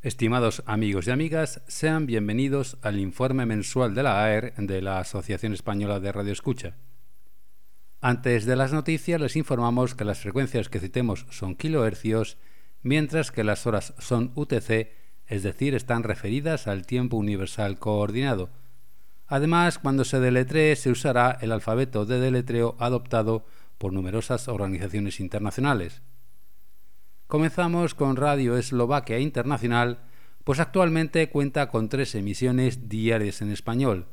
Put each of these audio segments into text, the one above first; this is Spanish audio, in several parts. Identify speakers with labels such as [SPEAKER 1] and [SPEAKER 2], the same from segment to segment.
[SPEAKER 1] Estimados amigos y amigas, sean bienvenidos al informe mensual de la AER de la Asociación Española de Radio Escucha. Antes de las noticias les informamos que las frecuencias que citemos son kilohercios, mientras que las horas son UTC, es decir, están referidas al tiempo universal coordinado. Además, cuando se deletree se usará el alfabeto de deletreo adoptado por numerosas organizaciones internacionales. Comenzamos con Radio Eslovaquia Internacional, pues actualmente cuenta con tres emisiones diarias en español.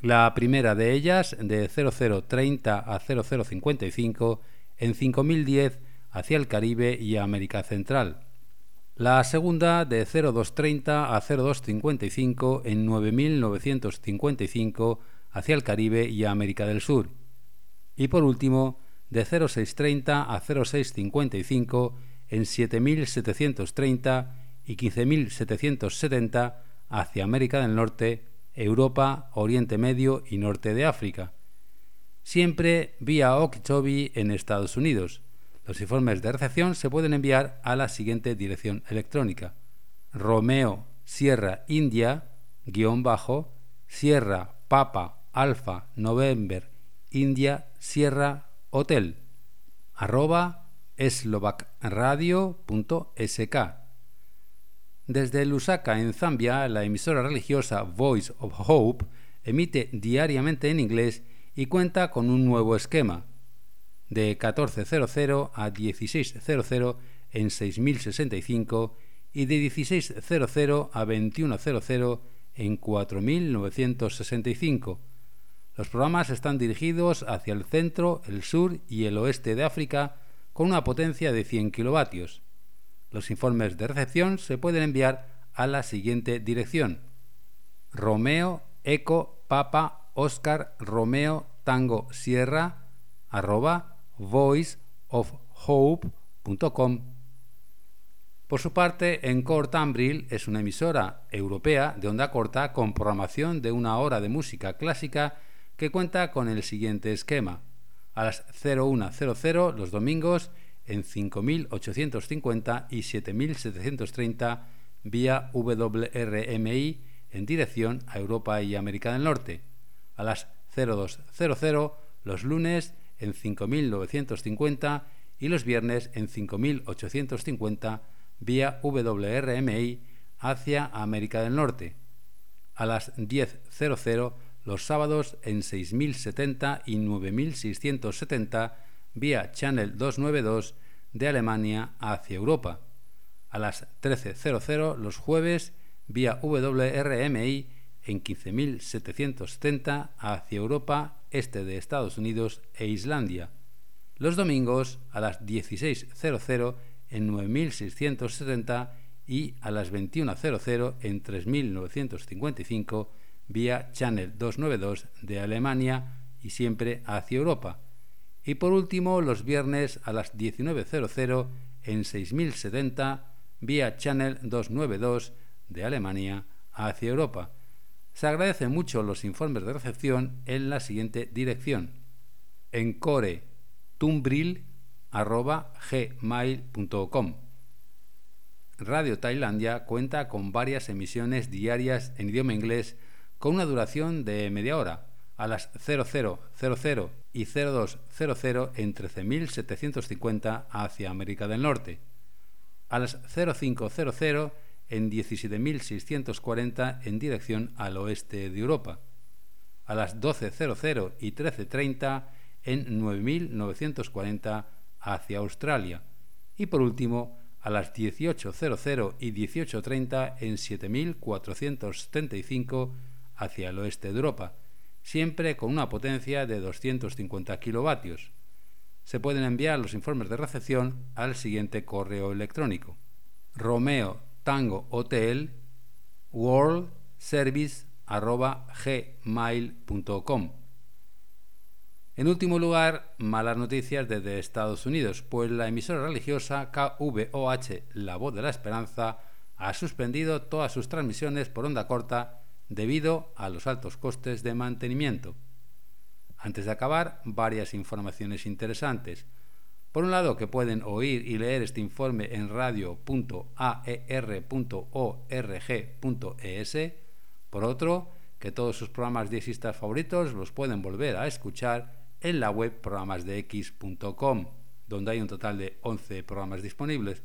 [SPEAKER 1] La primera de ellas, de 0030 a 0055, en 5010 hacia el Caribe y América Central. La segunda, de 0230 a 0255, en 9955 hacia el Caribe y América del Sur. Y por último, de 0630 a 0655, en 7.730 y 15.770 hacia América del Norte, Europa, Oriente Medio y Norte de África. Siempre vía Okeechobee en Estados Unidos. Los informes de recepción se pueden enviar a la siguiente dirección electrónica: Romeo Sierra India guion bajo Sierra Papa Alfa November India Sierra Hotel arroba eslovacradio.sk. Desde Lusaka, en Zambia, la emisora religiosa Voice of Hope emite diariamente en inglés y cuenta con un nuevo esquema, de 1400 a 1600 en 6065 y de 1600 a 2100 en 4965. Los programas están dirigidos hacia el centro, el sur y el oeste de África, con una potencia de 100 kilovatios. Los informes de recepción se pueden enviar a la siguiente dirección: Romeo Eco Papa Oscar Romeo Tango Sierra arroba voiceofhope.com. Por su parte, Encore Tambril es una emisora europea de onda corta con programación de una hora de música clásica que cuenta con el siguiente esquema a las 0100 los domingos en 5850 y 7730 vía WRMI en dirección a Europa y América del Norte. A las 0200 los lunes en 5950 y los viernes en 5850 vía WRMI hacia América del Norte. A las 10.00 los sábados en 6070 y 9670 vía Channel 292 de Alemania hacia Europa. A las 13.00 los jueves vía WRMI en 15.770 hacia Europa, este de Estados Unidos e Islandia. Los domingos a las 16.00 en 9.670 y a las 21.00 en 3.955 vía Channel 292 de Alemania y siempre hacia Europa. Y por último, los viernes a las 19.00 en 6070 vía Channel 292 de Alemania hacia Europa. Se agradecen mucho los informes de recepción en la siguiente dirección: encoretumbril@gmail.com. Radio Tailandia cuenta con varias emisiones diarias en idioma inglés con una duración de media hora, a las 0000 y 0200 en 13.750 hacia América del Norte, a las 0500 en 17.640 en dirección al oeste de Europa, a las 12.00 y 13.30 en 9.940 hacia Australia y por último a las 18.00 y 18.30 en 7.475 hacia el oeste de Europa, siempre con una potencia de 250 kilovatios. Se pueden enviar los informes de recepción al siguiente correo electrónico: Romeo Tango Hotel World Service gmail.com. En último lugar, malas noticias desde Estados Unidos, pues la emisora religiosa KVOH La Voz de la Esperanza ha suspendido todas sus transmisiones por onda corta debido a los altos costes de mantenimiento. Antes de acabar, varias informaciones interesantes. Por un lado, que pueden oír y leer este informe en radio.aer.org.es. Por otro, que todos sus programas diexistas favoritos los pueden volver a escuchar en la web programasdex.com, donde hay un total de 11 programas disponibles.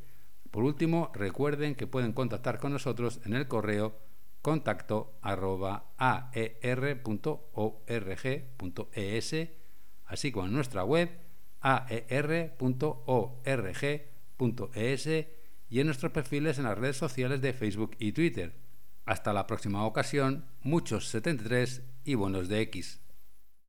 [SPEAKER 1] Por último, recuerden que pueden contactar con nosotros en el correo contacto aer.org.es, así como en nuestra web aer.org.es y en nuestros perfiles en las redes sociales de Facebook y Twitter. Hasta la próxima ocasión, muchos 73 y buenos de X.